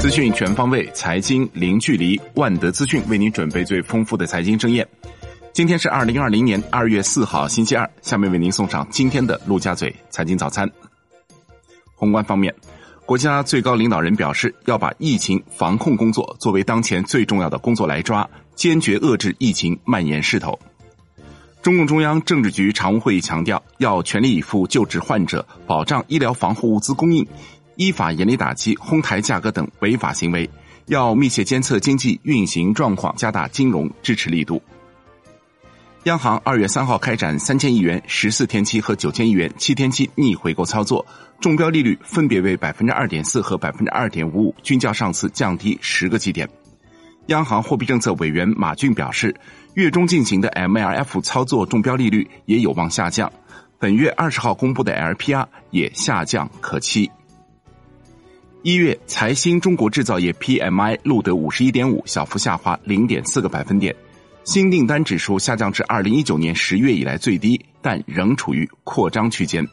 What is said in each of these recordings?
资讯全方位，财经零距离。万德资讯为您准备最丰富的财经盛宴。今天是二零二零年二月四号，星期二。下面为您送上今天的陆家嘴财经早餐。宏观方面，国家最高领导人表示，要把疫情防控工作作为当前最重要的工作来抓，坚决遏制疫情蔓延势头。中共中央政治局常务会议强调，要全力以赴救治患者，保障医疗防护物资供应。依法严厉打击哄抬价格等违法行为，要密切监测经济运行状况，加大金融支持力度。央行二月三号开展三千亿元十四天期和九千亿元七天期逆回购操作，中标利率分别为百分之二点四和百分之二点五五，均较上次降低十个基点。央行货币政策委员马骏表示，月中进行的 MLF 操作中标利率也有望下降，本月二十号公布的 LPR 也下降可期。一月财新中国制造业 PMI 录得五十一点五，小幅下滑零点四个百分点，新订单指数下降至二零一九年十月以来最低，但仍处于扩张区间。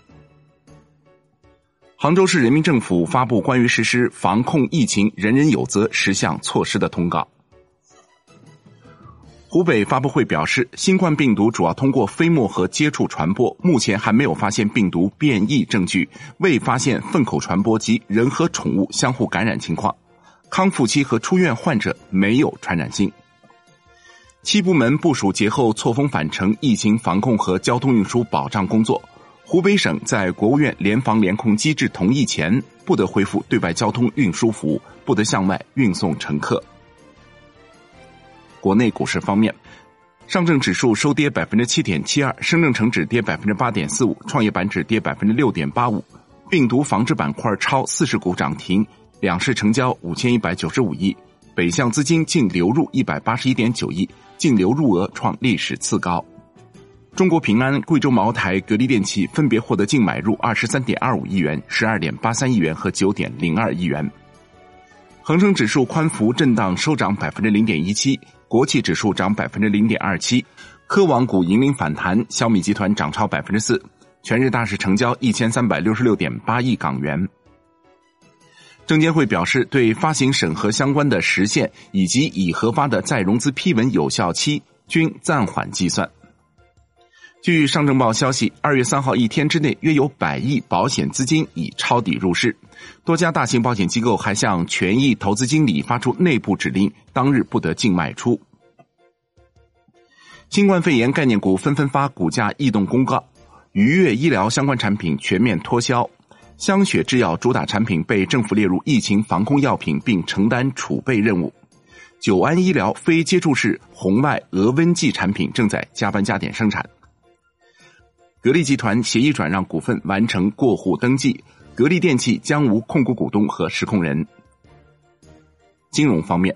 杭州市人民政府发布关于实施防控疫情“人人有责”十项措施的通告。湖北发布会表示，新冠病毒主要通过飞沫和接触传播，目前还没有发现病毒变异证据，未发现粪口传播及人和宠物相互感染情况，康复期和出院患者没有传染性。七部门部署节后错峰返程疫情防控和交通运输保障工作。湖北省在国务院联防联控机制同意前，不得恢复对外交通运输服务，不得向外运送乘客。国内股市方面，上证指数收跌百分之七点七二，深证成指跌百分之八点四五，创业板指跌百分之六点八五。病毒防治板块超四十股涨停，两市成交五千一百九十五亿，北向资金净流入一百八十一点九亿，净流入额创历史次高。中国平安、贵州茅台、格力电器分别获得净买入二十三点二五亿元、十二点八三亿元和九点零二亿元。恒生指数宽幅震荡收涨百分之零点一七。国企指数涨百分之零点二七，科网股引领反弹，小米集团涨超百分之四。全日大市成交一千三百六十六点八亿港元。证监会表示，对发行审核相关的时限以及已核发的再融资批文有效期均暂缓计算。据上证报消息，二月三号一天之内，约有百亿保险资金已抄底入市。多家大型保险机构还向权益投资经理发出内部指令，当日不得净卖出。新冠肺炎概念股纷纷发股价异动公告，愉悦医疗相关产品全面脱销，香雪制药主打产品被政府列入疫情防控药品，并承担储备任务。久安医疗非接触式红外额温计产品正在加班加点生产。格力集团协议转让股份完成过户登记。格力电器将无控股股东和实控人。金融方面，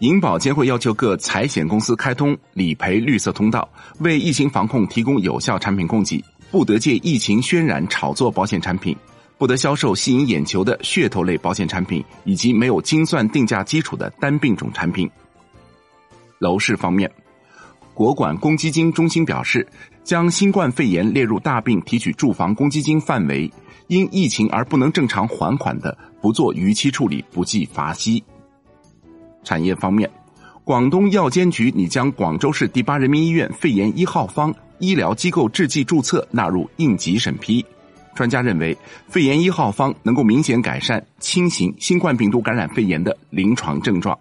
银保监会要求各财险公司开通理赔绿色通道，为疫情防控提供有效产品供给，不得借疫情渲染炒作保险产品，不得销售吸引眼球的噱头类保险产品，以及没有精算定价基础的单病种产品。楼市方面，国管公积金中心表示，将新冠肺炎列入大病提取住房公积金范围。因疫情而不能正常还款的，不做逾期处理，不计罚息。产业方面，广东药监局拟将广州市第八人民医院肺炎一号方医疗机构制剂注册纳入应急审批。专家认为，肺炎一号方能够明显改善轻型新冠病毒感染肺炎的临床症状。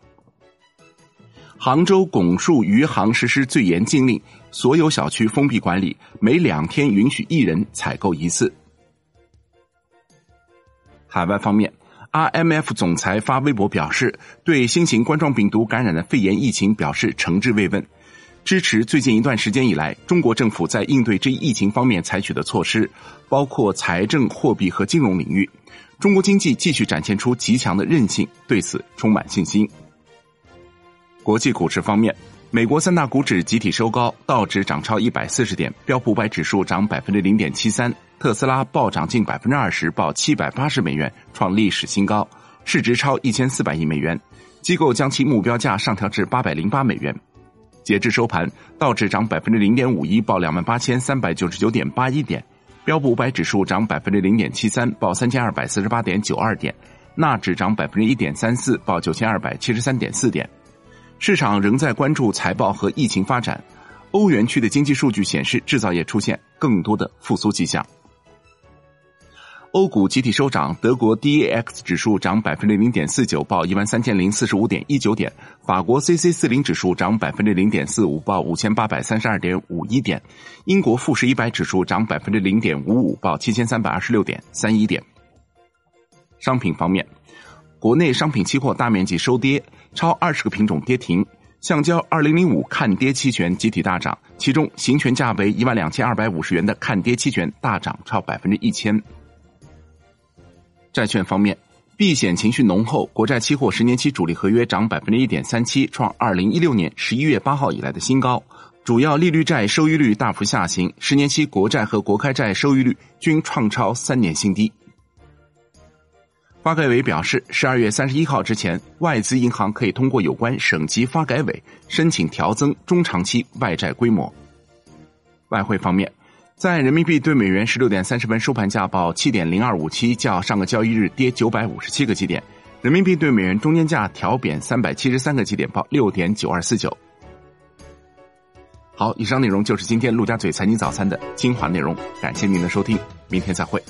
杭州拱墅余杭实施最严禁令，所有小区封闭管理，每两天允许一人采购一次。海外方面，RMF 总裁发微博表示，对新型冠状病毒感染的肺炎疫情表示诚挚慰问，支持最近一段时间以来中国政府在应对这一疫情方面采取的措施，包括财政、货币和金融领域。中国经济继续展现出极强的韧性，对此充满信心。国际股市方面。美国三大股指集体收高，道指涨超一百四十点，标普五百指数涨百分之零点七三，特斯拉暴涨近百分之二十，报七百八十美元，创历史新高，市值超一千四百亿美元，机构将其目标价上调至八百零八美元。截至收盘，道指涨百分之零点五一，报两万八千三百九十九点八一点，标普五百指数涨百分之零点七三，报三千二百四十八点九二点；纳指涨百分之一点三四，报九千二百七十三点四点。市场仍在关注财报和疫情发展。欧元区的经济数据显示，制造业出现更多的复苏迹象。欧股集体收涨，德国 DAX 指数涨百分之零点四九，报一万三千零四十五点一九点；法国 CC 四零指数涨百分之零点四五，报五千八百三十二点五一点；英国富时一百指数涨百分之零点五五，报七千三百二十六点三一点。商品方面，国内商品期货大面积收跌，超二十个品种跌停。橡胶二零零五看跌期权集体大涨，其中行权价为一万两千二百五十元的看跌期权大涨超百分之一千。债券方面，避险情绪浓厚，国债期货十年期主力合约涨百分之一点三七，创二零一六年十一月八号以来的新高。主要利率债收益率大幅下行，十年期国债和国开债收益率均创超三年新低。发改委表示，十二月三十一号之前，外资银行可以通过有关省级发改委申请调增中长期外债规模。外汇方面。在人民币对美元十六点三十分收盘价报七点零二五七，较上个交易日跌九百五十七个基点。人民币对美元中间价调贬三百七十三个基点，报六点九二四九。好，以上内容就是今天陆家嘴财经早餐的精华内容，感谢您的收听，明天再会。